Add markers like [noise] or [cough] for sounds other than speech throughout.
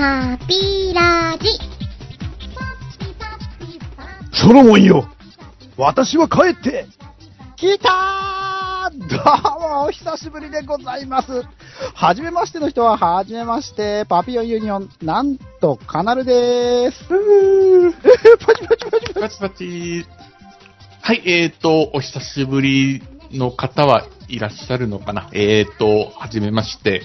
パピラジ。ソロモンよ私は帰って来たーどうも、お久しぶりでございます。はじめましての人は、はじめまして、パピオンユニオン、なんと、カナルでーす。パチパチパチパチ。パチパチ。はい、えーと、お久しぶりの方はいらっしゃるのかなえーと、はじめまして、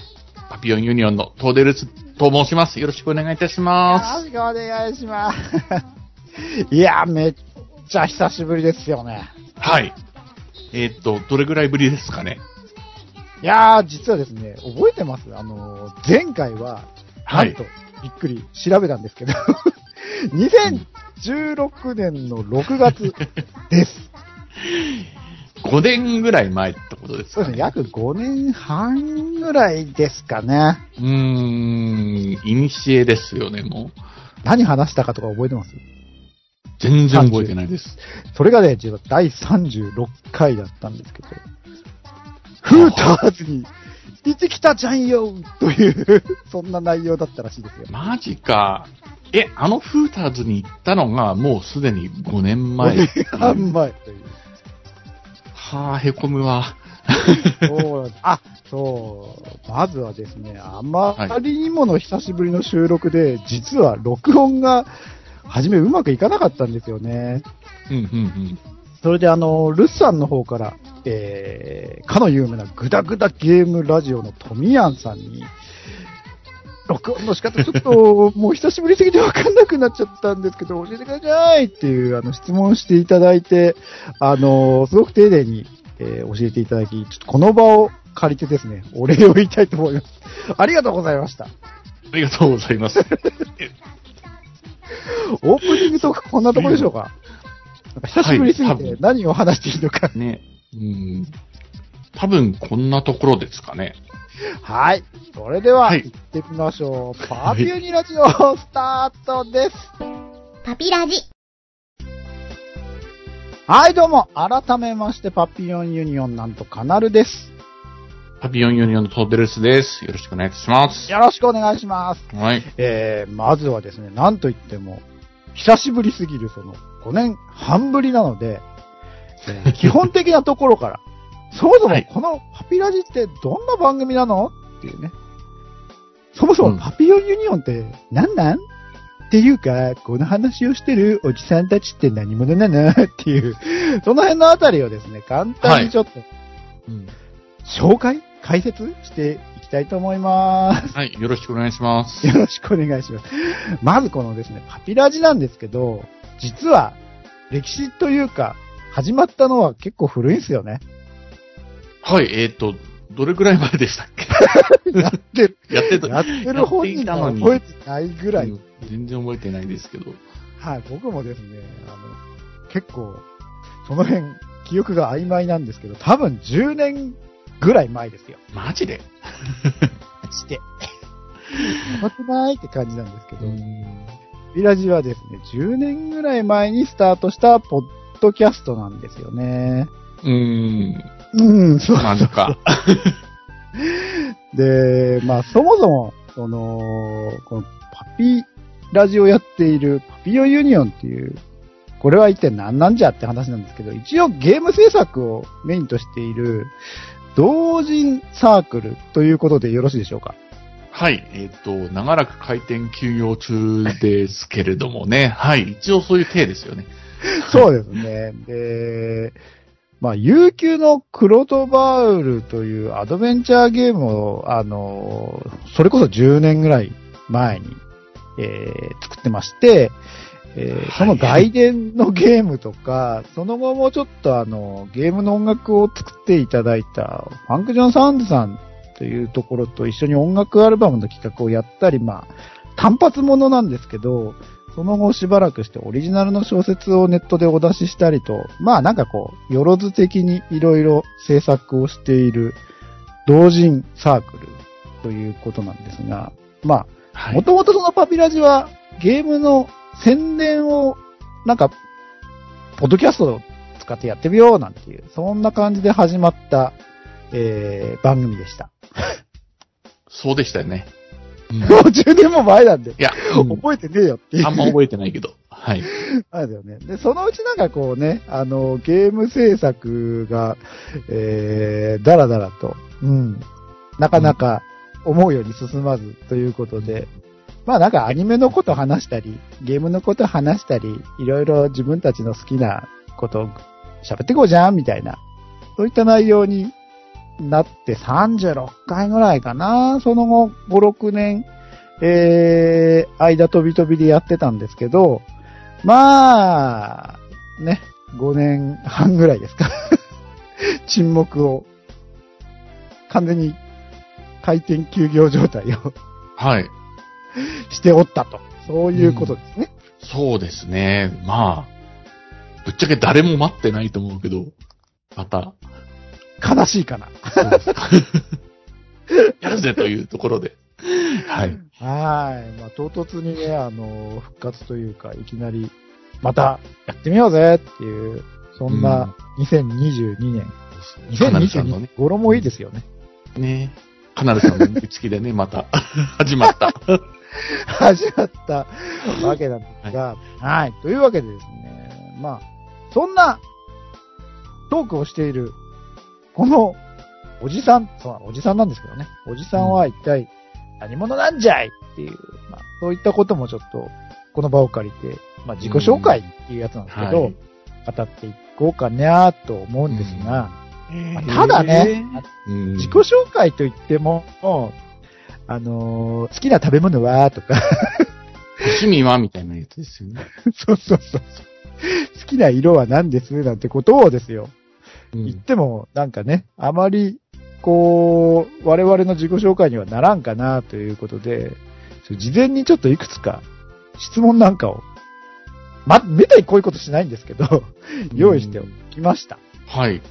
パピオンユニオンのトーデルスと申します。よろしくお願いいたしまよろしくお願いします。いや、めっちゃ久しぶりですよね。す。はい。えーと、どれぐらいぶりですかね？いやー、実はですね、覚えてます？あのー、前回は、なはいんと、びっくり調べたんですけど、[laughs] 2016年の6月です。[laughs] 5年ぐらい前ってことですかね。そうですね、約5年半ぐらいですかね。うーん、イニシエですよね、もう。何話したかとか覚えてます？全然覚えてないです。それがね、実は第36回だったんですけど、フーターズに行ってきたじゃんよという、そんな内容だったらしいですよ。マジか。え、あのフーターズに行ったのがもうすでに5年前。5年半前という。はあ、へこむわ。そうあ、そう。まずはですね、あまりにもの久しぶりの収録で、実は録音が、初めうまくいかなかったんですよね。うん、うん、うん。それであの、ルッサンの方から、えー、かの有名なグダグダゲームラジオのトミヤンさんに、録音の仕方ちょっと、もう久しぶりすぎてわかんなくなっちゃったんですけど、教えてくださいっていう、あの、質問していただいて、あの、すごく丁寧に、えー教えていただき、ちょっとこの場を借りてですね、お礼を言いたいと思います。ありがとうございました。ありがとうございます。オープニングトークこんなとこでしょうかなんか久しぶりすぎて何を話していいのか。ね。うん。多分こんなところですかね。はい。それでは、はい行ってみましょう。パーピューニラジオ、スタートです。パピラジ。はい、どうも。改めまして、パピヨンユニオンなんとカナルです。パピオンユニオンのトーデルスです。よろしくお願いします。よろしくお願いします。はい。えー、まずはですね、なんといっても、久しぶりすぎる、その、5年半ぶりなので、えー [laughs] 基本的なところから、そもそはいもこのパピラジってどんな番組なの？っていうね。そもそうんもパピヨンユニオンって何なん？っていうか、この話をしてるおじさんたちって何者なの？っていう、その辺のあたりをですね、簡単にちょっと、うん紹介解説していきたいと思います。はい。よろしくお願いします。よろしくお願いします。まずこのですね、パピラジなんですけど、実は歴史というか、始まったのは結構古いんですよね。はい。えっ、と、どれぐらい前でしたっけ？[laughs] やってる、やってた。やってる本人が覚えてないぐらい。うん全然覚えてないですけど。はい、僕もですね、あの、結構、その辺、記憶が曖昧なんですけど、多分10年ぐらい前ですよ。マジで？して。やばくないって感じなんですけど、ん。ビラジはですね、10年ぐらい前にスタートしたポッドキャストなんですよね。うーん。うん、そう。マジか。[laughs] で、まあ、そもそも、その、このパピラジオやっているパピオユニオンっていう、これは一体何なんじゃって話なんですけど、一応ゲーム制作をメインとしている同人サークルということでよろしいでしょうか？はい。えっ、と、長らく回転休業中ですけれどもね。はい。一応そういう体ですよね。[laughs] そうですね。で、まあ、悠久のクロトバウルというアドベンチャーゲームを、あの、それこそ10年ぐらい前に、えー作ってまして、えーはい。その外伝のゲームとか、その後もちょっとあの、ゲームの音楽を作っていただいた、ファンクジョンサウンドさんというところと一緒に音楽アルバムの企画をやったり、まあ、単発ものなんですけど、その後しばらくしてオリジナルの小説をネットでお出ししたりと、まあなんかこう、よろず的にいろいろ制作をしている同人サークルということなんですが、まあ、はい。もともとそのパピラジはゲームの宣伝をなんか、ポッドキャストを使ってやってみようなんていう、そんな感じで始まった、えー、番組でした。そうでしたよね。うんもう10年も前なんで、いや、うん覚えてねえよっていう。あんま覚えてないけど。はい。[laughs] あれだよね。で、そのうちなんかこうね、あの、ゲーム制作が、えー、だらだらと、うん、なかなか思うように進まずということで、まあなんかアニメのこと話したり、ゲームのこと話したり、いろいろ自分たちの好きなことを喋っていこうじゃん、みたいな、そういった内容になって36回ぐらいかな。その後、5、6年、えー、間飛び飛びでやってたんですけど、まあ、ね、5年半ぐらいですか。[laughs] 沈黙を、完全に回転休業状態をはい。しておったと。そういうことですね。そうですね。まあ、ぶっちゃけ誰も待ってないと思うけど、また、悲しいかな。[laughs] やるぜというところで。はい。はい。まあ、唐突にね、あの、復活というか、いきなり、また、やってみようぜっていう、そんな2022年。カナルさんの2022ね年、、語呂もいいですよね。ね、カナルさんの見つきでね、また、[laughs] 始まった。[laughs] 始まったわけなんですが、はい、というわけでですね、まあ、そんなトークをしている、このおじさん、そう、おじさんなんですけどね、おじさんは一体何者なんじゃいっていう、まあ、そういったこともちょっと、この場を借りて、まあ、自己紹介っていうやつなんですけど、はい。語っていこうかなと思うんですが、まあただね、うん、自己紹介といっても、あのー好きな食べ物はとか、趣味はみたいなやつですよね。[laughs] そうそうそうそう。好きな色は何ですなんてことをですよ。うん言っても、なんかね、あまり、こう、我々の自己紹介にはならんかなということで、事前にちょっといくつか質問なんかを、ま、めったにこういうことしないんですけど、用意しておきました。はい。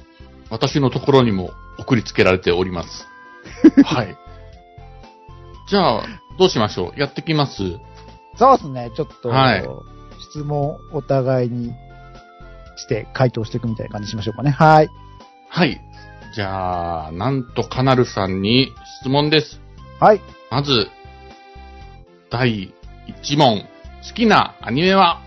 私のところにも送りつけられております。[laughs] はい。じゃあ、どうしましょう？やってきますそうですね、ちょっと、はい質問お互いにして回答していくみたいな感じにしましょうかね。はい。はい。じゃあ、なんとカナルさんに質問です。はい。まず、第1問。好きなアニメは、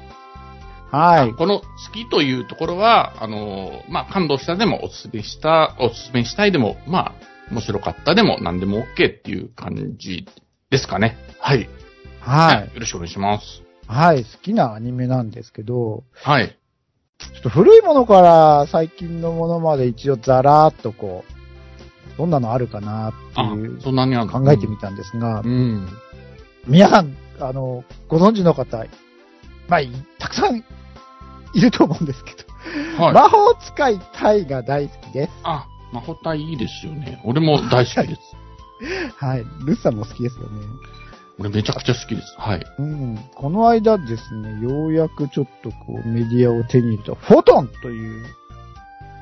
はい。この好きというところは、あの、まあ、感動したでもおすすめした、おすすめしたいでも、まあ、面白かったでも何でも OK っていう感じですかね。はい。はい。よろしくお願いします。はい。好きなアニメなんですけど、はい。ちょっと古いものから最近のものまで一応ザラーっとこう、どんなのあるかなってあいう、そんなにあるの？考えてみたんですが、うん。皆さん、あの、ご存知の方、まあ、いたくさんいると思うんですけど、はい。魔法使いタイが大好きです。あ、魔法隊いいですよね。俺も大好きです。はい。ルッさんも好きですよね。俺めちゃくちゃ好きです。はい。うん。この間ですね、ようやくちょっとこうメディアを手に入れた、フォトンという、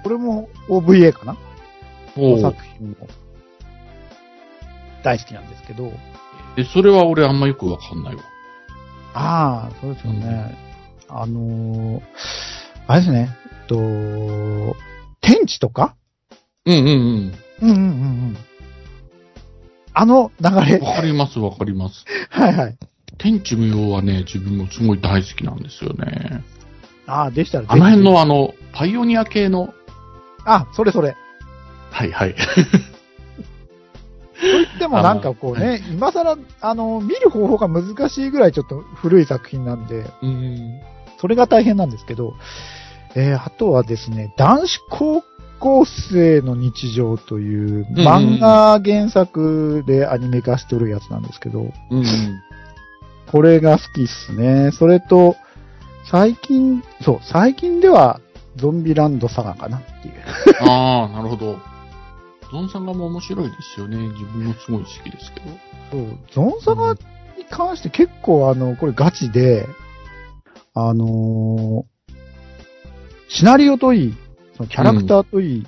これも OVA かな？お作品も大好きなんですけど、え、それは俺あんまよくわかんないわ。ああ、そうですよね。あのーあれですね、えっと、天地とか？うんうんうんうんうんうん。あの流うん。れ。わかりますわかります。はいはい。天地無用はね、自分もすごい大好きなんですよね。ああ、でしたらあの辺のあの、パイオニア系の、あ、それそれ。はいはい。と言ってもなんかこうね、今更、あの、見る方法が難しいぐらいちょっと古い作品なんで、うん。それが大変なんですけど、えー、あとはですね、男子高校生の日常といううんうん漫画原作でアニメ化してるやつなんですけど、うん。これが好きっすね。それと、最近、そう、最近ではゾンビランドサガかなっていう。[laughs] ああ、なるほど。ゾンさんがも面白いですよね。自分もすごい好きですけど。そう、ゾンサガに関して結構あの、これガチで、あのーシナリオといい、そのキャラクターといい、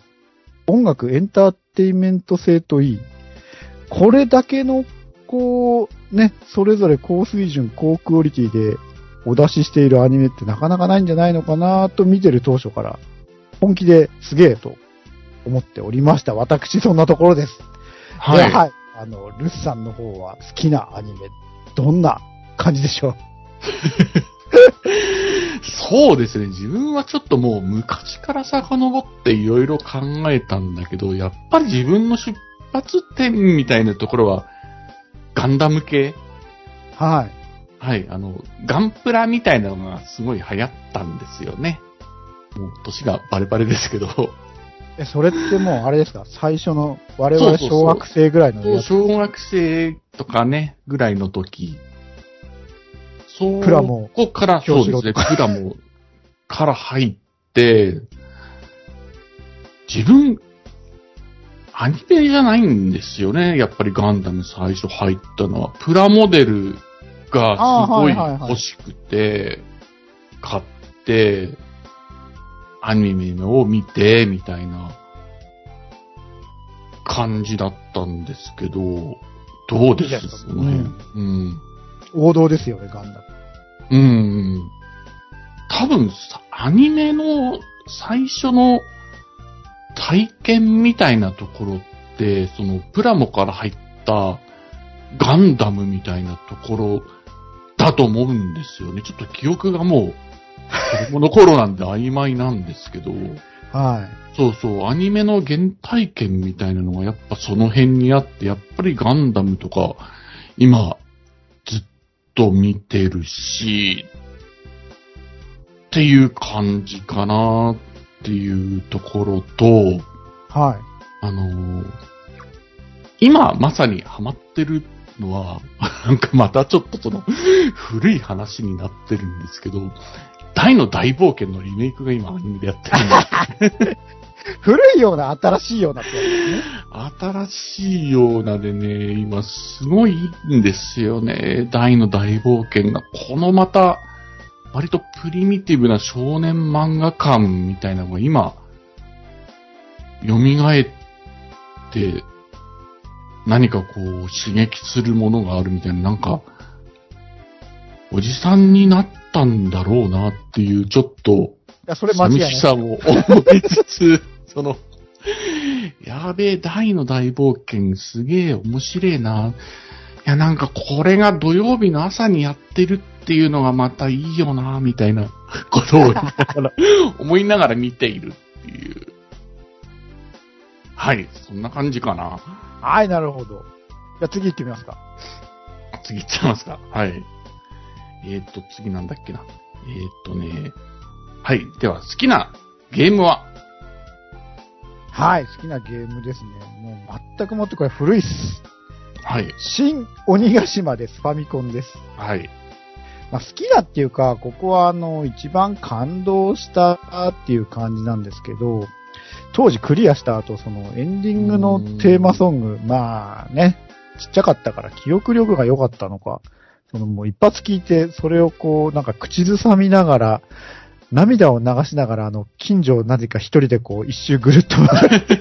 音楽、エンターテインメント性といい、これだけの、こう、ね、それぞれ高水準、高クオリティでお出ししているアニメってなかなかないんじゃないのかなと見てる当初から、本気ですげえと思っておりました。私、そんなところです。はい。ではい。あの、ルスさんの方は好きなアニメ、どんな感じでしょう？[laughs] そうですね。自分はちょっともう昔から遡っていろいろ考えたんだけど、やっぱり自分の出発点みたいなところは、ガンダム系？はい。はい、あの、ガンプラみたいなのがすごい流行ったんですよね。もう年がバレバレですけど、え、それってもうあれですか？最初の我々そうそうそう小学生ぐらいのやつ。小学生とかね、ぐらいの時、そう、プラモここから、そうですね、プラモから入って、自分、アニメじゃないんですよね。やっぱりガンダム最初入ったのは、プラモデルがすごい欲しくて、買って、アニメを見て、みたいな感じだったんですけど、どうですかその辺うん。王道ですよね、ガンダム。うん。多分さ、アニメの最初の体験みたいなところって、そのプラモから入ったガンダムみたいなところだと思うんですよね。ちょっと記憶がもう、子供の頃なんで曖昧なんですけど、はい。そうそう、アニメの原体験みたいなのがやっぱその辺にあって、やっぱりガンダムとか、今、と見てるし、っていう感じかなっていうところと、はい。あのー今まさにハマってるのは、[laughs] なんかまたちょっとその古い話になってるんですけど、大の大冒険のリメイクが今アニメでやってるんです [laughs] [laughs] 古いような新しいようなってやつですね。新しいようなでね、今すごいんですよね。大の大冒険が。このまた、割とプリミティブな少年漫画感みたいなのが今、蘇って、何かこう刺激するものがあるみたいな、なんか、おじさんになったんだろうなっていう、ちょっと。寂しさも思いつつ、[laughs] その、やべえ、大の大冒険すげえ面白いな。いや、なんかこれが土曜日の朝にやってるっていうのがまたいいよな、みたいな [laughs] ことを思いながら見ているっていう。はい、そんな感じかな。はい、なるほど。じゃあ次行ってみますか。次行っちゃいますか。はい。えーっと、次なんだっけな。えーっとね。はい。では、好きなゲームは？はい、好きなゲームですね。もう全くもってこれ古いっす。はい。新鬼ヶ島です。ファミコンです。はい。まあ、好きだっていうか、ここはあの、一番感動したっていう感じなんですけど、当時クリアした後、そのエンディングのテーマソング、まあね、ちっちゃかったから記憶力が良かったのか、そのもう一発聞いて、それをこう、なんか口ずさみながら、涙を流しながら、あの、近所をなぜか一人でこう、一周ぐるっと回って、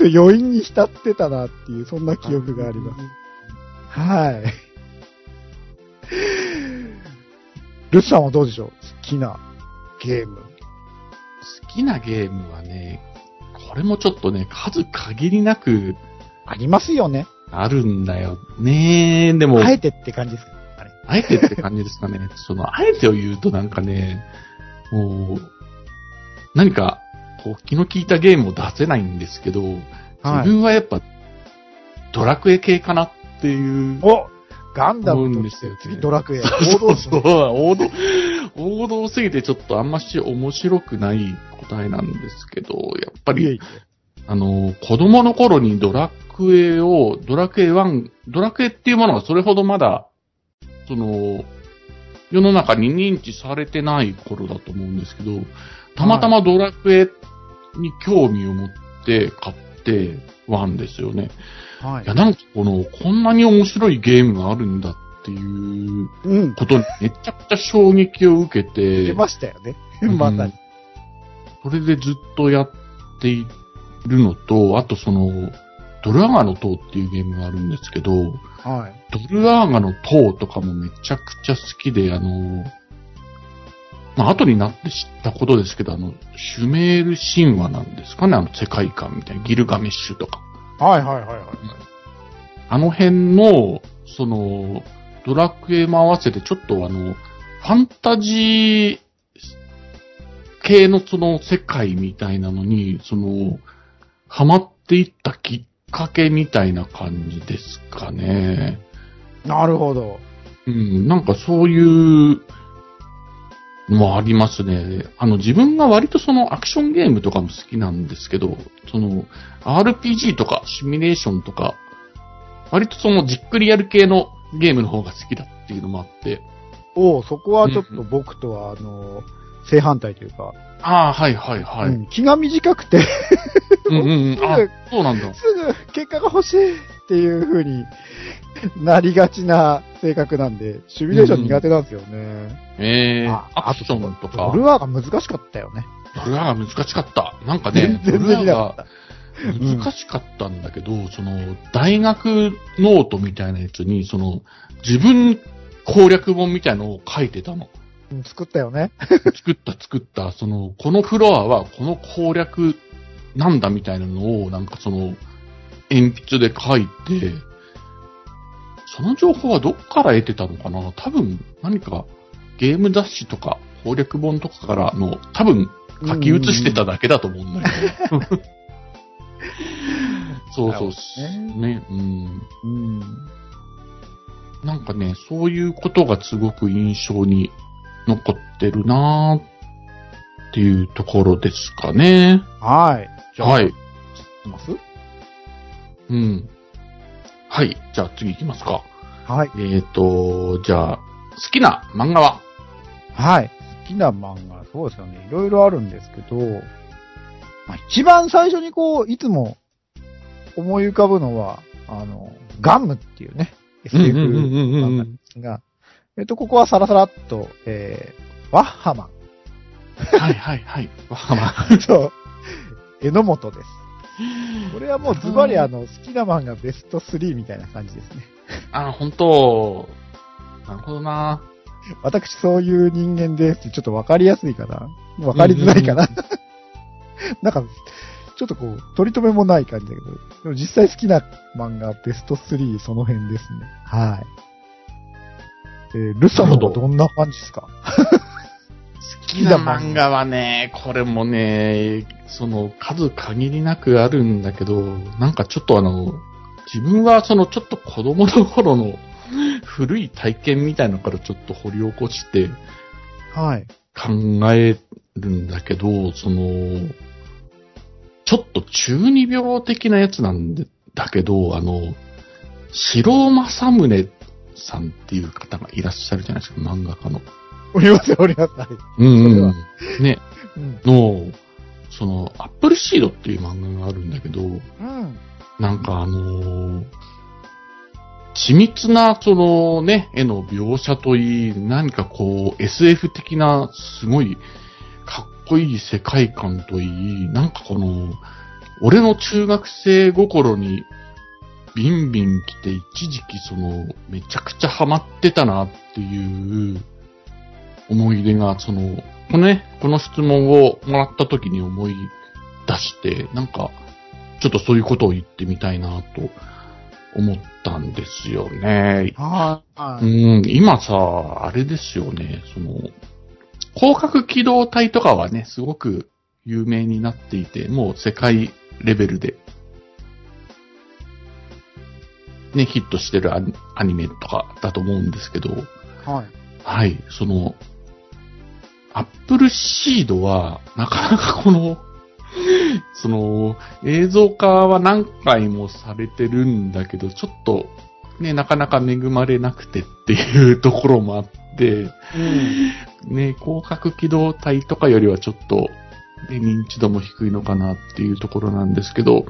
[laughs] 余韻に浸ってたなっていう、そんな記憶があります。はい。ルスさんはどうでしょう？好きなゲーム。好きなゲームはね、これもちょっとね、数限りなくありますよね。あるんだよね。でも、あえてって感じですか？あえてって感じですかね。[laughs] その、あえてを言うとなんかね、もう、何か、こう、気の利いたゲームを出せないんですけど、はい自分はやっぱ、ドラクエ系かなっていう。おガンダムとね次ドラクエ。王道そう、王道、王道すぎてちょっとあんまし面白くない答えなんですけど、やっぱり、あの、子供の頃にドラクエを、ドラクエ1、ドラクエっていうものがそれほどまだ、その、世の中に認知されてない頃だと思うんですけど、たまたまドラクエに興味を持って買って、1ですよね。はいいや、。なんかこの、こんなに面白いゲームがあるんだっていううん。ことにめちゃくちゃ衝撃を受けて、出ましたよね。[laughs] うんまさに。それでずっとやっているのと、あとその、ドルアガの塔っていうゲームがあるんですけど、はい。ドルアガの塔とかもめちゃくちゃ好きで、あの、まあ、後になって知ったことですけど、あの、シュメール神話なんですかね、あの世界観みたいな、ギルガメッシュとか。はいはいはいはい。あの辺の、その、ドラクエも合わせてちょっとあの、ファンタジー系のその世界みたいなのに、その、ハマっていったきっかけみたいな感じですかね。なるほど。うん、なんかそういうのもありますね。あの自分が割とそのアクションゲームとかも好きなんですけど、その RPG とかシミュレーションとか、割とそのじっくりやる系のゲームの方が好きだっていうのもあって。おおそこはちょっと僕とは、あの、正反対というか、ああ、はいはいはい。うん気が短くて、うんうんうん。[laughs] あ、そうなんだ。すぐ結果が欲しいっていう風に [laughs] なりがちな性格なんで、シミュレーション苦手なんですよね。ええあアクションとか？ド。ルアーが難しかったよね。ドルアが難しかった。なんかね全、然ドルアできなかっがた。難しかったんだけど、その、大学ノートみたいなやつに、その、自分攻略本みたいのを書いてたの。うん作ったよね。作った作った、その、このフロアはこの攻略なんだみたいなのを、なんかその、鉛筆で書いて、その情報はどっから得てたのかな？多分、何か、ゲーム雑誌とか、攻略本とかからの、多分、書き写してただけだと思うんだけど。そうそうねね。うん。うん。なんかね、そういうことがすごく印象に残ってるなーっていうところですかね。はい。じゃあ、はい。いきます？うん。はい。じゃあ次行きますか。はい。えっ、と、じゃあ、好きな漫画は？はい。好きな漫画、そうですよね。いろいろあるんですけど、まあ、一番最初にこう、いつも思い浮かぶのは、あの、ガムっていうね、SF 漫画ですが、えっと、ここはサラサラっと、えー、ワッハマはいはいはい。わかま。ンと、榎本です。これはもうズバリあの、好きな漫画ベスト3みたいな感じですね。あ、本当なるほどな。私そういう人間ですってちょっとわかりやすいかな？わかりづらいかな、[laughs] なんか、ちょっとこう、取り留めもない感じだけど、でも実際好きな漫画ベスト3その辺ですね。はい。えー、ルさんはどんな感じですか？好きな漫画はね、これもね、その数限りなくあるんだけど、なんかちょっとあの、自分はそのちょっと子供の頃の [laughs] 古い体験みたいなのからちょっと掘り起こしてはい。考えるんだけど、その、ちょっと中二病的なやつなんだけど、あの、白正宗さんっていう方がいらっしゃるじゃないですか、漫画家の。おりますよ、おります。はい。うんうん。ね、うん。の、その、アップルシードっていう漫画があるんだけど、うん。なんかあのー緻密な、そのね、絵の描写といい、何かこう、SF 的な、すごい、かっこいい世界観といい、なんかこの、俺の中学生心に、ビンビン来て、一時期その、めちゃくちゃハマってたなっていう、思い出が、その、このね、この質問をもらった時に思い出して、なんか、ちょっとそういうことを言ってみたいなと思ったんですよね。はい。うん、今さ、あれですよね、その、広角機動隊とかはね、すごく有名になっていて、もう世界レベルで、ね、ヒットしてるアニメとかだと思うんですけど、はい。はい、その、アップルシードは、なかなかこの、[laughs] その、映像化は何回もされてるんだけど、ちょっと、ね、なかなか恵まれなくてっていうところもあって、うん。ね、広角機動隊とかよりはちょっと、ね、認知度も低いのかなっていうところなんですけど、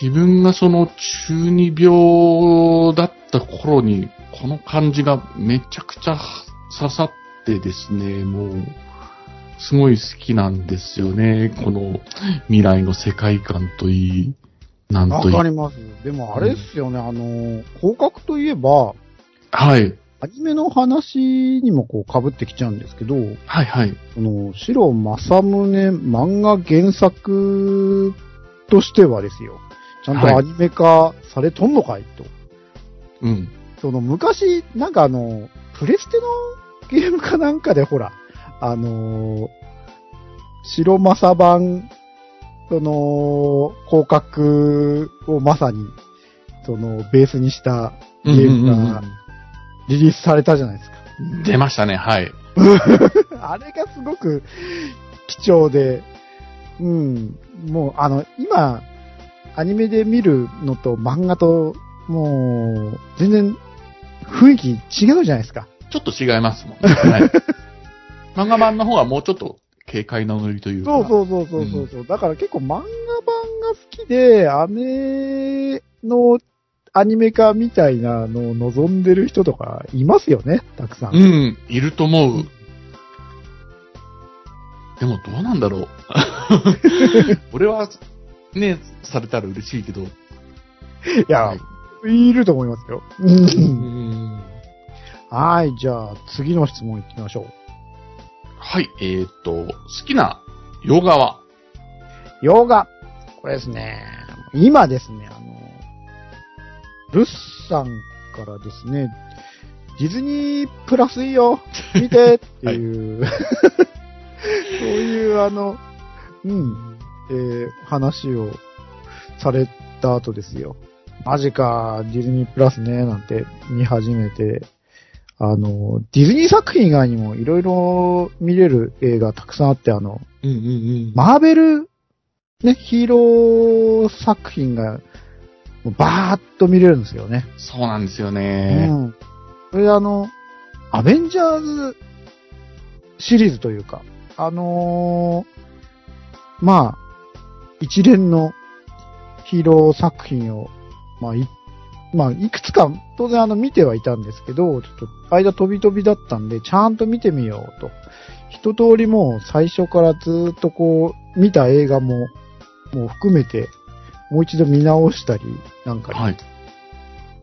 自分がその中二病だった頃に、この感じがめちゃくちゃ刺さってですね、もう、すごい好きなんですよね。この未来の世界観といい、なんわといい。かります。でもあれですよね、あの、広角といえば、はい。アニメの話にもこう被ってきちゃうんですけど、はいはい。この、白正宗漫画原作としてはですよ、ちゃんとアニメ化されとんのかいと。うん。その昔、なんかあの、プレステのゲームかなんかでほら、あのー白正版、その、広角をまさに、その、ベースにしたゲームがリリースされたじゃないですか。出ましたね、はい。[laughs] あれがすごく貴重で、うん、もうあの、今、アニメで見るのと漫画と、もう、全然雰囲気違うじゃないですか。ちょっと違いますもんね。はい、[laughs] 漫画版の方はもうちょっと軽快なノリというか。そうそうそうそうそうそう、だから結構漫画版が好きで、姉のアニメ化みたいなのを望んでる人とかいますよね、たくさん。うん、いると思う。でもどうなんだろう。[laughs] 俺は、ね、されたら嬉しいけど。いや、はいいると思いますよ。はい、じゃあ次の質問いきましょう。はい、えーっと、好きな洋画は？洋画。これですね、今ですね、あの、ルッさんからですね、ディズニープラスいいよ見てっていう、[laughs] そういうあの、うん、えー話をされた後ですよ。マジか、ディズニープラスね、なんて見始めて、あの、ディズニー作品以外にもいろいろ見れる映画たくさんあって、あの、うんうんうん。マーベル、ね、ヒーロー作品が、もうバーッと見れるんですよね。そうなんですようね。ん。それであの、アベンジャーズシリーズというか、あのーまあ、一連のヒーロー作品を、まあ、い、まあ、いくつか、当然あの、見てはいたんですけど、ちょっと、間飛び飛びだったんで、ちゃんと見てみようと。一通りもう最初からずっとこう、見た映画も、もう含めて、もう一度見直したり、なんかはい。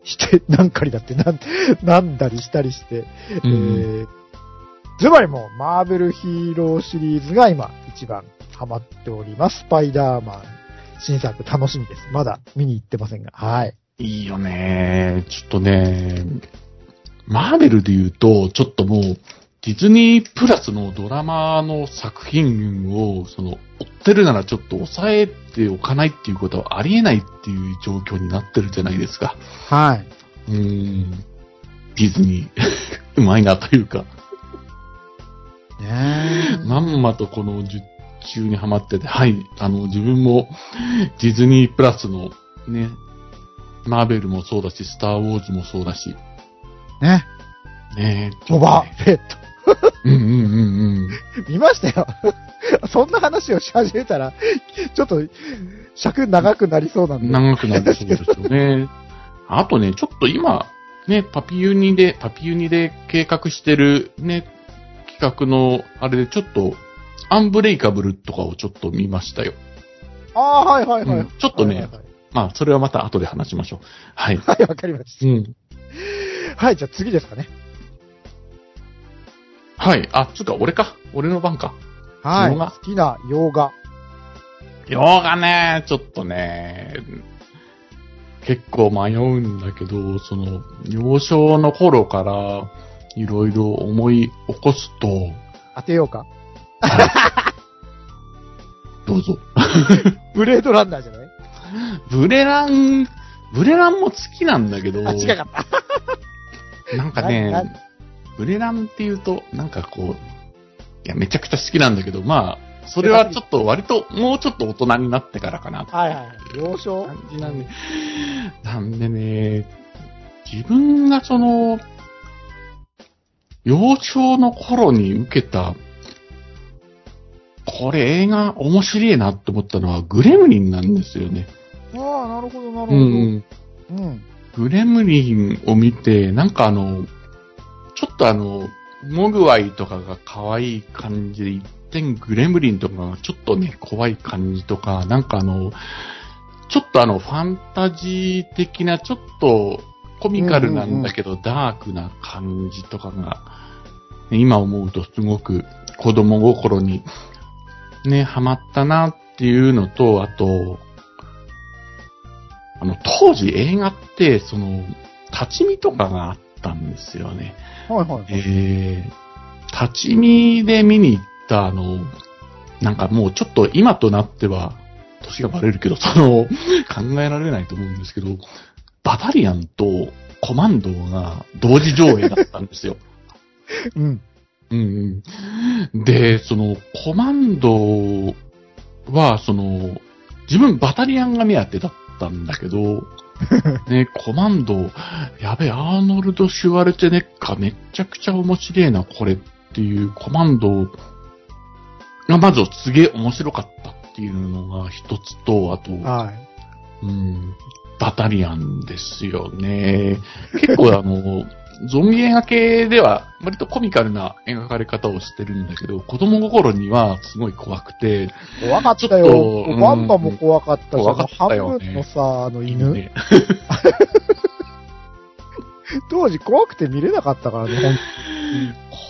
して、[laughs] なんかりだって、なん、[laughs] なんだりしたりして、うんえー、ズバリもう、マーベルヒーローシリーズが今、一番ハマっております。スパイダーマン、新作楽しみです。まだ見に行ってませんが。はい。いいよね。ちょっとね、マーベルで言うと、ちょっともう、ディズニープラスのドラマの作品を、その、追ってるならちょっと抑えておかないっていうことはありえないっていう状況になってるじゃないですか。はい。うーん。ディズニー、うまいなというか、ねえ。まんまとこの術中にはまってて、はい、あの、自分もディズニープラスのね、マーベルもそうだし、スターウォーズもそうだし、ね。ねえ、ボバフェット。うんうんうんうん。見ましたよ。[laughs] そんな話をし始めたら、ちょっと、尺長くなりそうなんで。長くなるそうですよね。あとね、ちょっと今、ね、パピユニで、パピユニで計画してるね、企画の、あれでちょっと、アンブレイカブルとかをちょっと見ましたよ。ああ、はいはいはい。うんちょっとねはいはいまあ、それはまた後で話しましょう。はい。はい、わかりましうん。た。はい、じゃあ次ですかね。はい。あ、つうか、俺か。俺の番か。はい。洋画好きな洋画。洋画ね、ちょっとね、結構迷うんだけど、その、幼少の頃から、いろいろ思い起こすと、当てようか。[laughs] どうぞ。ブレードランナーじゃない？ブレラン、ブレランも好きなんだけど、あ、違かった。なんかね、ブレランっていうと、なんかこう、いや、めちゃくちゃ好きなんだけど、まあ、それはちょっと割と、もうちょっと大人になってからかなはいはいはい。幼少？感じなんで、なんでね、自分がその、幼少の頃に受けた、これ映画面白いなって思ったのはグレムリンなんですよね。ああ、なるほどなるほうど。ん。うん。グレムリンを見て、なんかあの、ちょっとあの、モグワイとかが可愛い感じで、一点グレムリンとかがちょっとね、怖い感じとか、なんかあの、ちょっとあの、ファンタジー的な、ちょっとコミカルなんだけど、ダークな感じとかが、ね今思うとすごく子供心にね、ハマったなっていうのと、あと、あの、当時映画って、その、立ち見とかがあったんですよね。はいはい。えー、立ち見で見に行った、あの、なんかもうちょっと今となっては、年がバレるけど、その、考えられないと思うんですけど、バタリアンとコマンドが同時上映だったんですよ。[laughs] うん。うんうん。で、その、コマンドは、その、自分バタリアンが目当てだったんだけど、[laughs] ね、コマンド、やべ、アーノルド・シュワルツェネッカめっちゃくちゃ面白いな、これっていうコマンドがまずすげえ面白かったっていうのが一つと、あと、はい。うん、バタリアンですよね。結構あの、ゾンビ映画系では割とコミカルな描かれ方をしてるんだけど、子供心にはすごい怖くて、怖かったよと。バンバンも怖かったし、怖かったよね半分のさ、あの犬、ね [laughs] 当時怖くて見れなかったからね、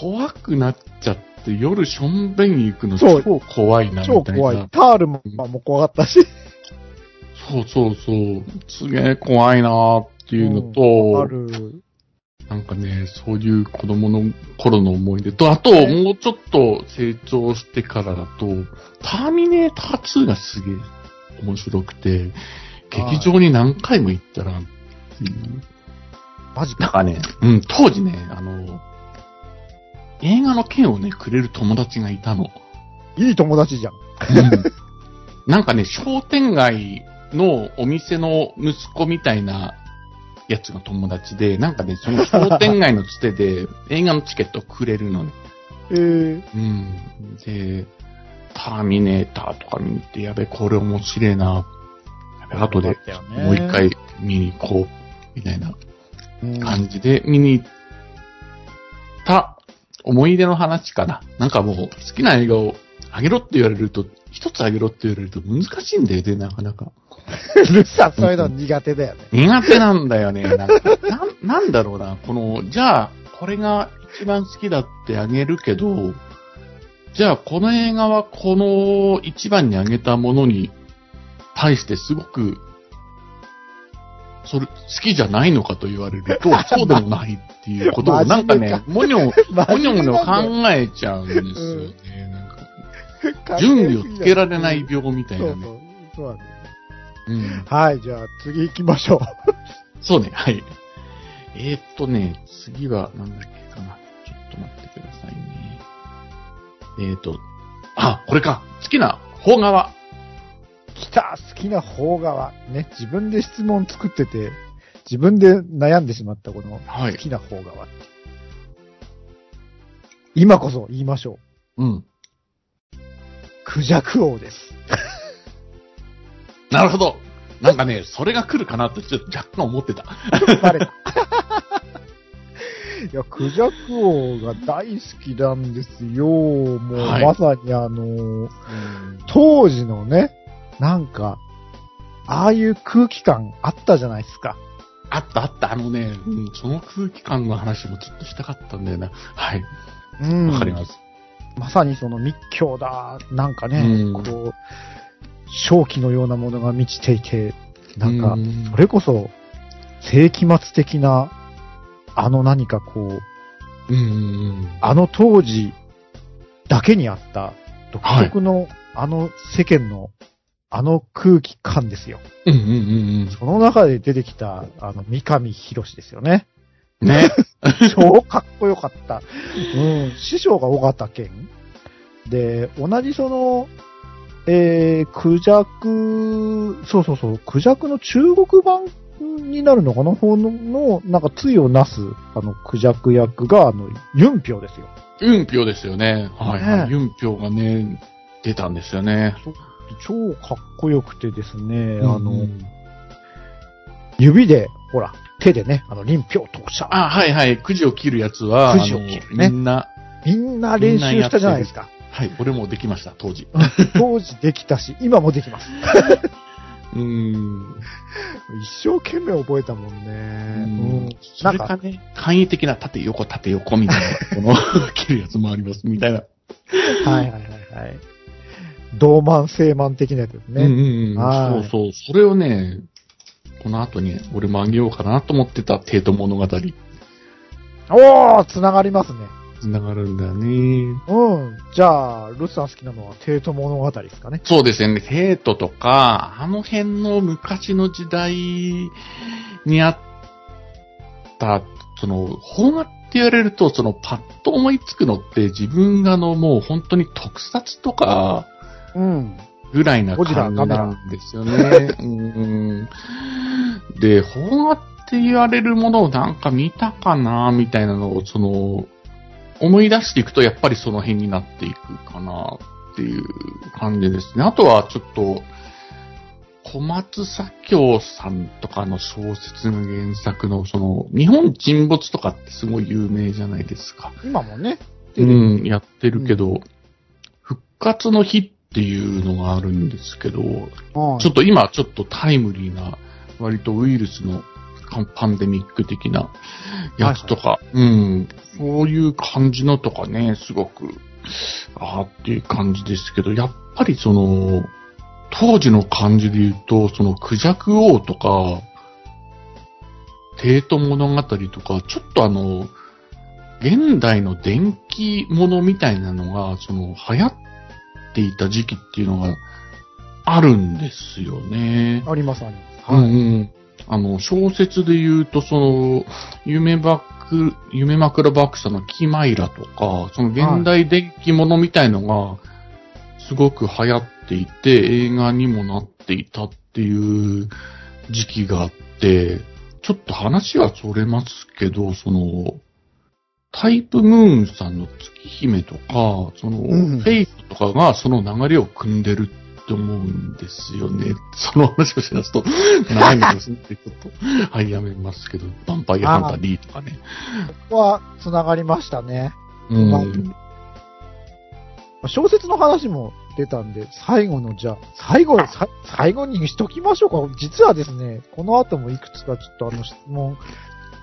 怖くなっちゃって夜しょんべん行くの超怖いなみたいな。超怖い。タールもも怖かったし。そうそうそう。すげえ怖いなーっていうのと、ある。なんかね、そういう子供の頃の思い出と、あと、もうちょっと成長してからだと、ターミネーター2がすげえ面白くて、劇場に何回も行ったら、マジか。なんかね、うん、当時ね、あの、映画の券をね、くれる友達がいたの。いい友達じゃん。なんかね、商店街のお店の息子みたいなやつが友達で、なんかね、その商店街のつてで [laughs] 映画のチケットをくれるのね。えー、うん。で、ターミネーターとか見に行って、やべ、これ面白いな。やべ、後でもう一回見に行こう、みたいなうん感じで見に行った思い出の話かな。なんかもう好きな映画をあげろって言われると、一つあげろって言われると難しいんだよね、なかなか。ルサ、そういうの苦手だよね。苦手なんだよね。なんかなん [laughs] なんだろうな、この、じゃあ、これが一番好きだってあげるけど、じゃあ、この映画はこの一番にあげたものに対してすごく、それ、好きじゃないのかと言われると、[laughs] そうでもないっていうことを、なんかね、もにょ、もにょもにょ考えちゃうんですよね。なんか準備をつけられない病みたいなね。そうそう。そうなんだよねうんはい、じゃあ次行きましょう。そうね、はい。えー、っとね、次は、なんだっけかな。ちょっと待ってくださいね。えー、っと、あ、これか。好きな邦画は？来た好きな邦画は、ね、自分で質問作ってて、自分で悩んでしまったこの、はい好きな邦画は。今こそ言いましょう。うん。クジャク王です。[laughs] なるほど。なんかね、それが来るかなってちょっと若干思ってた。バレた。いや、クジャク王が大好きなんですよ。もう、はいまさにあの、当時のね、なんか、ああいう空気感あったじゃないですか。あったあった。あのね、うん、その空気感の話もちょっとしたかったんだよな。はい。うんわかります。まさにその密教だ、なんかね、うんこう、正気のようなものが満ちていて、なんかう、んそれこそ、世紀末的な、あの何かこう、うんうんあの当時だけにあった、独特の、あの世間の、あの空気感ですよ。うん。うんうんうんその中で出てきた、あの、三上博史ですよね。うん。ね。[laughs] 超かっこよかった。うん、師匠が尾形健。で、同じその、えー、クジャク、そうそうそう、クジャクの中国版になるのかな？方の、のなんか、ついをなす、あの、クジャク役が、あの、ユンピョですよ。ユンピョですよね。はいはい。ねユンピョがね、出たんですよね。超かっこよくてですね、うんあの、指で、ほら、手でね、あの、臨氷投射。あ、はいはい。くじを切るやつは、くじを切るねみんな、みんな練習したじゃないですか。はい、俺もできました、当時。[laughs] 当時できたし、今もできます。[laughs] うん。一生懸命覚えたもんね。うんなんか、ね、簡易的な縦横縦横みたいな、この、[laughs] 切るやつもあります、みたいな。はいはいはいはい。同慢、正慢的なやつですね。うんうんうん。はいそうそう。それをね、この後に俺もあげようかなと思ってた帝都物語、おーつながりますね。つながるんだよね。うん。じゃあ、ルスさん好きなのは帝都物語ですかね。そうですね。帝都とか、あの辺の昔の時代にあった、その、邦画って言われると、その、パッと思いつくのって、自分があの、もう本当に特撮とか、うん。ぐらいな感じなんですよね。うんで、邦画って言われるものをなんか見たかな、みたいなのを、その、思い出していくと、やっぱりその辺になっていくかな、っていう感じですね。あとは、ちょっと、小松左京さんとかの小説の原作の、その、日本沈没とかってすごい有名じゃないですか。今もね、うん、やってるけど、復活の日っていうのがあるんですけど、はいちょっと今ちょっとタイムリーな、割とウイルスのパンデミック的なやつとか、うん、そういう感じのとかね、すごく、あーっていう感じですけど、やっぱりその、当時の感じで言うと、そのクジャク王とか、帝都物語とか、ちょっとあの、現代の電気物みたいなのが、その、流行っていた時期っていうのがあるんですよね。ありますあります。うんうん。あの、小説で言うと、その、夢ばく、夢枕爆者のキマイラとか、その現代電気物みたいのが、すごく流行っていて、映画にもなっていたっていう時期があって、ちょっと話はそれますけど、その、タイプムーンさんの月姫とか、その、うんフェイトとかがその流れを組んでるって思うんですよね。[laughs] その話をしだすと、長いのですねってちょっと、[laughs] はい、やめますけど、ヴァンパイアハンター D とかね。ここは繋がりましたね。うん。まあ小説の話も出たんで、最後のじゃあ、最後、さ最後にしときましょうか。実はですね、この後もいくつかちょっとあの質問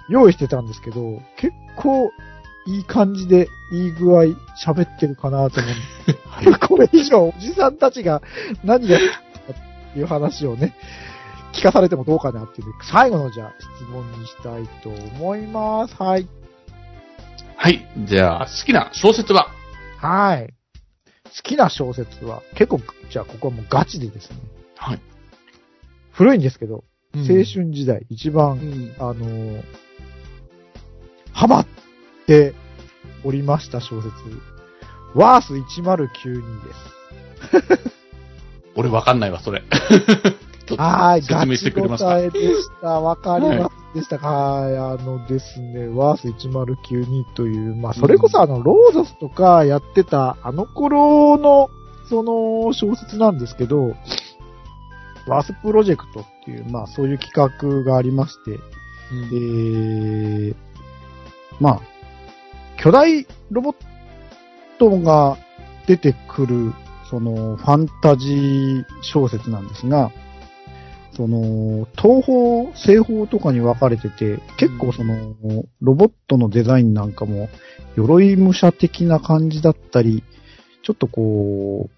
用意してたんですけど、結構いい感じで、いい具合喋ってるかなと思うんで、[laughs] これ以上おじさんたちが何がっていう話をね、聞かされてもどうかなっていう、最後のじゃあ質問にしたいと思います。はい。はい。じゃあ、好きな小説は？はい。好きな小説は、結構、じゃあここはもうガチでですね。はい。古いんですけど、青青春時代一番、うん。あのーハマっておりました小説、ワース1092です。俺わかんないわ、それ。[laughs] はい、ガ説明してチくれまでした。わかりますでしたかはい、あのですね、ワース1092という、まあ、それこそあの、ローザスとかやってた、あの頃の、その、小説なんですけど、ワースプロジェクトっていう、まあ、そういう企画がありまして、えー、まあ、巨大ロボットが出てくる、その、ファンタジー小説なんですが、その、東方、西方とかに分かれてて、結構その、ロボットのデザインなんかも、鎧武者的な感じだったり、ちょっとこ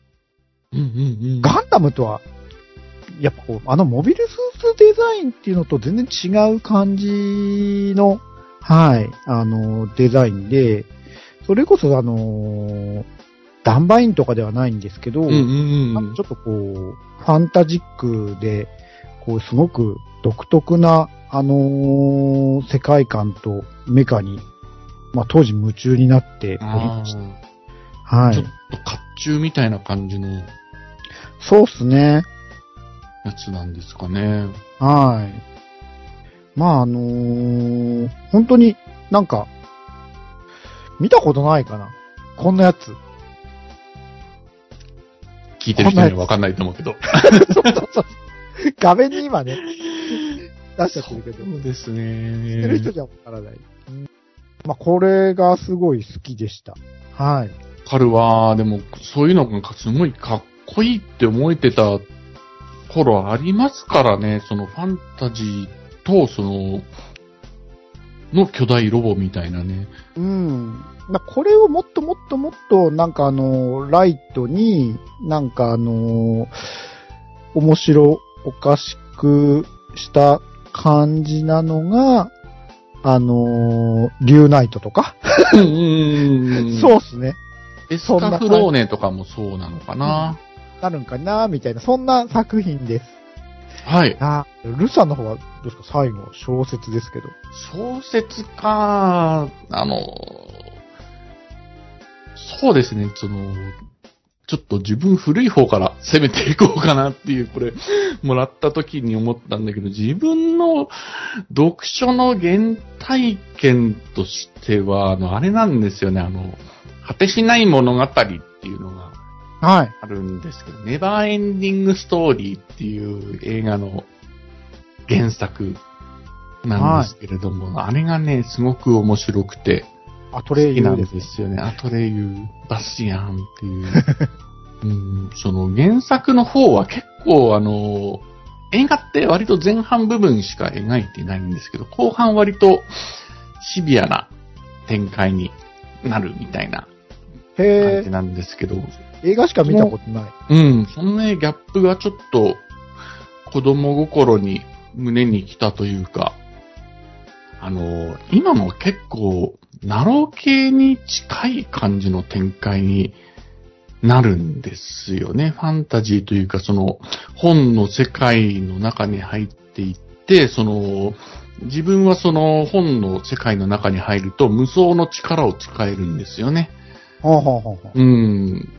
う、うんうんうん。ガンダムとは、やっぱこう、あのモビルスーツデザインっていうのと全然違う感じの、はい、あの、デザインで、それこそあの、ダンバインとかではないんですけど、うんうんうん。ちょっとこう、ファンタジックで、こう、すごく独特な、あのー世界観とメカに、まあ当時夢中になっておりあました。あ、ちょっはい。と甲冑みたいな感じのやそうっすね。つなんですかね。はい。まあ、あのー本当になんか、見たことないかな。こんなやつ。聞いてる人にはわかんないと思うけど。そうそうそう画面に今ね、出しちゃってるけど、そうです知ってる人ね。じゃわからない。うんまあ、これがすごい好きでした。はい。彼は、でも、そういうのがすごいかっこいいって思えてたろありますからね、そのファンタジーと、その、の巨大ロボみたいなね。うん。まあこれをもっともっともっと、なんかあの、ライトに、なんかあの、面白おかしくした感じなのが、あの、リュウナイトとか？うんうん [laughs] そうっすね。エスカフローネとかもそうなのかな。なるんかなみたいな、そんな作品です。はい。あ、ルさんの方はどうですか？最後、小説ですけど。小説か、あの、そうですね、その、ちょっと自分古い方から攻めていこうかなっていう、これ、もらった時に思ったんだけど、自分の読書の原体験としては、あの、あれなんですよね、あの、果てしない物語っていうのがはい。あるんですけど、ネバーエンディングストーリーっていう映画の原作なんですけれども、あれがね、すごく面白くて、アトレイ好きなんです。すよね。アトレイユ、バスチアンっていう。[laughs] うん、その原作の方は結構あの、映画って割と前半部分しか描いてないんですけど、後半割とシビアな展開になるみたいな感へじなんですけど、え、映画しか見たことない。うん、そのね、ギャップがちょっと子供心に胸に来たというか、あの、今も結構、ナロー系に近い感じの展開になるんですよね。ファンタジーというか、その、本の世界の中に入っていって、その、自分はその本の世界の中に入ると無双の力を使えるんですよね。ほうほうほうほう。うん。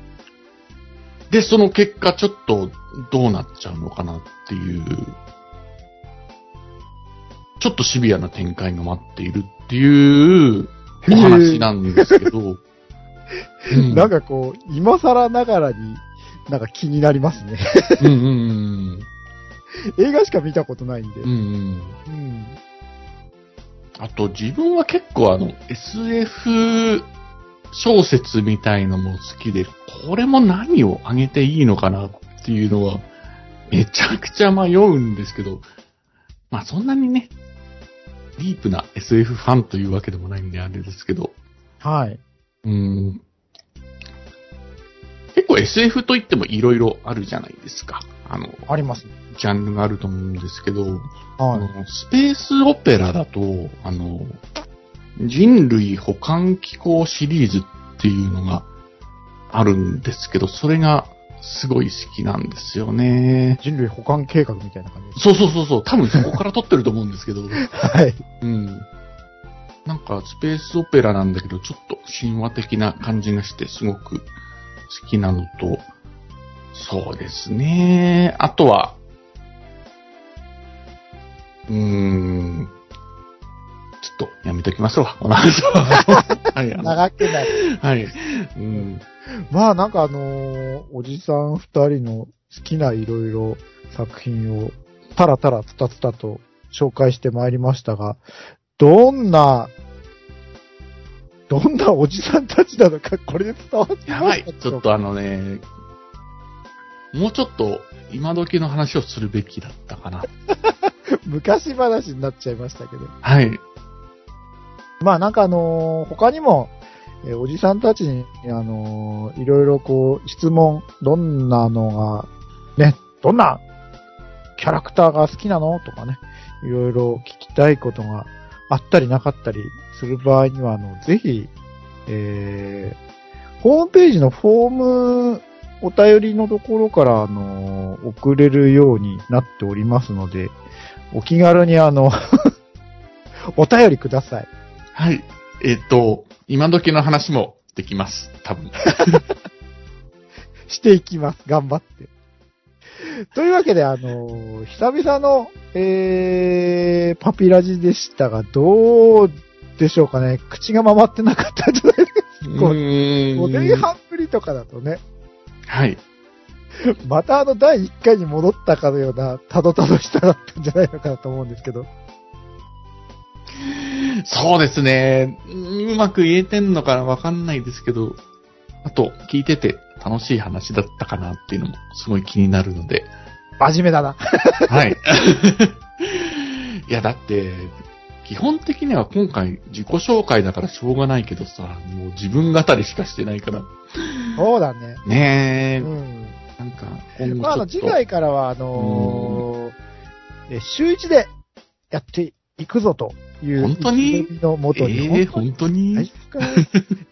で、その結果、ちょっとどうなっちゃうのかなっていう、ちょっとシビアな展開が待っているっていうお話なんですけど、[laughs] うんなんかこう、今更ながらに、なんか気になりますね。うんうんうん映画しか見たことないんで。うんうんうん。あと、自分は結構あの、SF 小説みたいのも好きで、これも何をあげていいのかなっていうのは、めちゃくちゃ迷うんですけど、まあそんなにね、ディープな SF ファンというわけでもないんであれですけど、はい。うん。結構 SF といっても色々あるじゃないですか。あの、ありますね。ジャンルがあると思うんですけど、あはい。の、スペースオペラだと、あの、人類保管機構シリーズっていうのがあるんですけど、それがすごい好きなんですよね。人類保管計画みたいな感じ。そうそうそうそう、多分そこから撮ってると思うんですけど、[laughs] はい。うん。なんかスペースオペラなんだけど、ちょっと神話的な感じがしてすごく好きなのと、そうですね。あとは、うーん。ちょっとやめときましょうか、[laughs] この話は。長くなる。はい。うん。まあなんかあのーおじさん二人の好きないろいろ作品をたらたらつたつたと紹介してまいりましたが、どんな、どんなおじさんたちなのか、これで伝わってますか？やばい。ちょっとあのね、もうちょっと今時の話をするべきだったかな。[laughs] 昔話になっちゃいましたけど。はい。まあなんかあのー他にも、えーおじさんたちに、あのーいろいろこう、質問、どんなのが、ね、どんなキャラクターが好きなのとかね、いろいろ聞きたいことがあったりなかったりする場合には、あの、ぜひ、えー、ホームページのフォーム、お便りのところから、あのー送れるようになっておりますので、お気軽にあの、[laughs] お便りください。はい。えっ、と、今時の話もできます。多分。[laughs] していきます。頑張って。というわけで、あのー久々の、えー、パピラジでしたが、どうでしょうかね。口が回ってなかったんじゃないですか。こうーん5年半ぶりとかだとね、はい。[laughs] またあの第1回に戻ったかのような、たどたどしただったんじゃないのかなと思うんですけど。そうですね。うまく言えてんのかなわかんないですけど、あと、聞いてて楽しい話だったかなっていうのもすごい気になるので、真面目だな。はい。いや、だって、基本的には今回自己紹介だからしょうがないけどさ、もう自分語りしかしてないから。そうだね。ねえ、うん。なんか、今まあ、あの、後ちょっと。次回からは、あのーえ週一でやっていくぞという。本当に？のに。ええ本当に、はい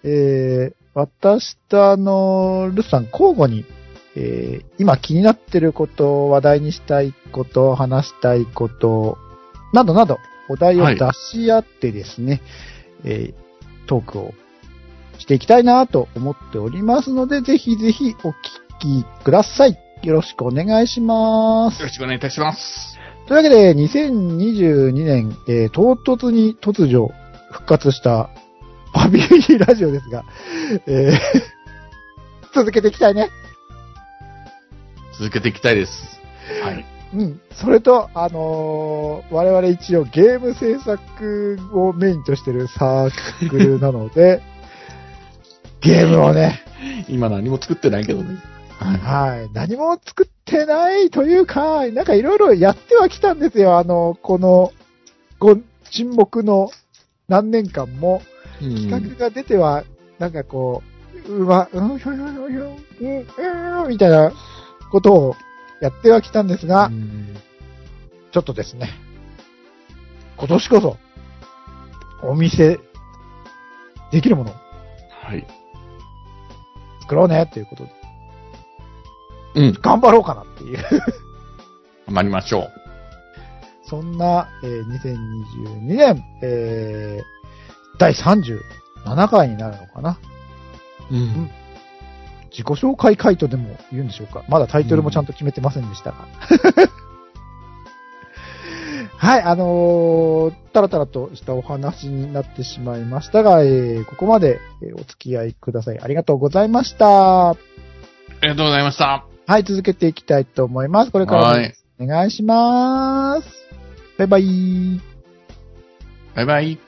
えー、私とあの、ルスさん交互に、えー、今気になってること、話題にしたいこと、話したいこと、などなど、お題をはい出し合ってですね、えー、トークをしていきたいなと思っておりますので、ぜひぜひお聞きください。よろしくお願いしますよ。ろしくお願いいたします。というわけで、2022年、えー唐突に突如復活したパビリラジオですが、えー [laughs] 続けていきたいね。続けていきたいです。はい。うん。それと、あのー我々一応ゲーム制作をメインとしてるサークルなので、[laughs] ゲームをね、今何も作ってないけどね。はい。はい。何も作ってないというか、なんかいろいろやってはきたんですよ。あの、この、ご沈黙の何年間も、うん。企画が出ては、なんかこう、うま、うん、ひょひょひょひょ、うん、うん、みたいなことをやってはきたんですが、うん。ちょっとですね、今年こそ、お店、できるものをはい。作ろうね、ということで、うん。頑張ろうかなっていう。頑張りましょう。そんな、えー2022年、えー第37回になるのかな。うん。自己紹介回答でも言うんでしょうか。まだタイトルもちゃんと決めてませんでしたが。[laughs] はい、あのー、たらたらとしたお話になってしまいましたが、えーここまでえーお付き合いください。ありがとうございました。ありがとうございました。はい、続けていきたいと思います。これからもはい。お願いします。バイバイ。バイバイ。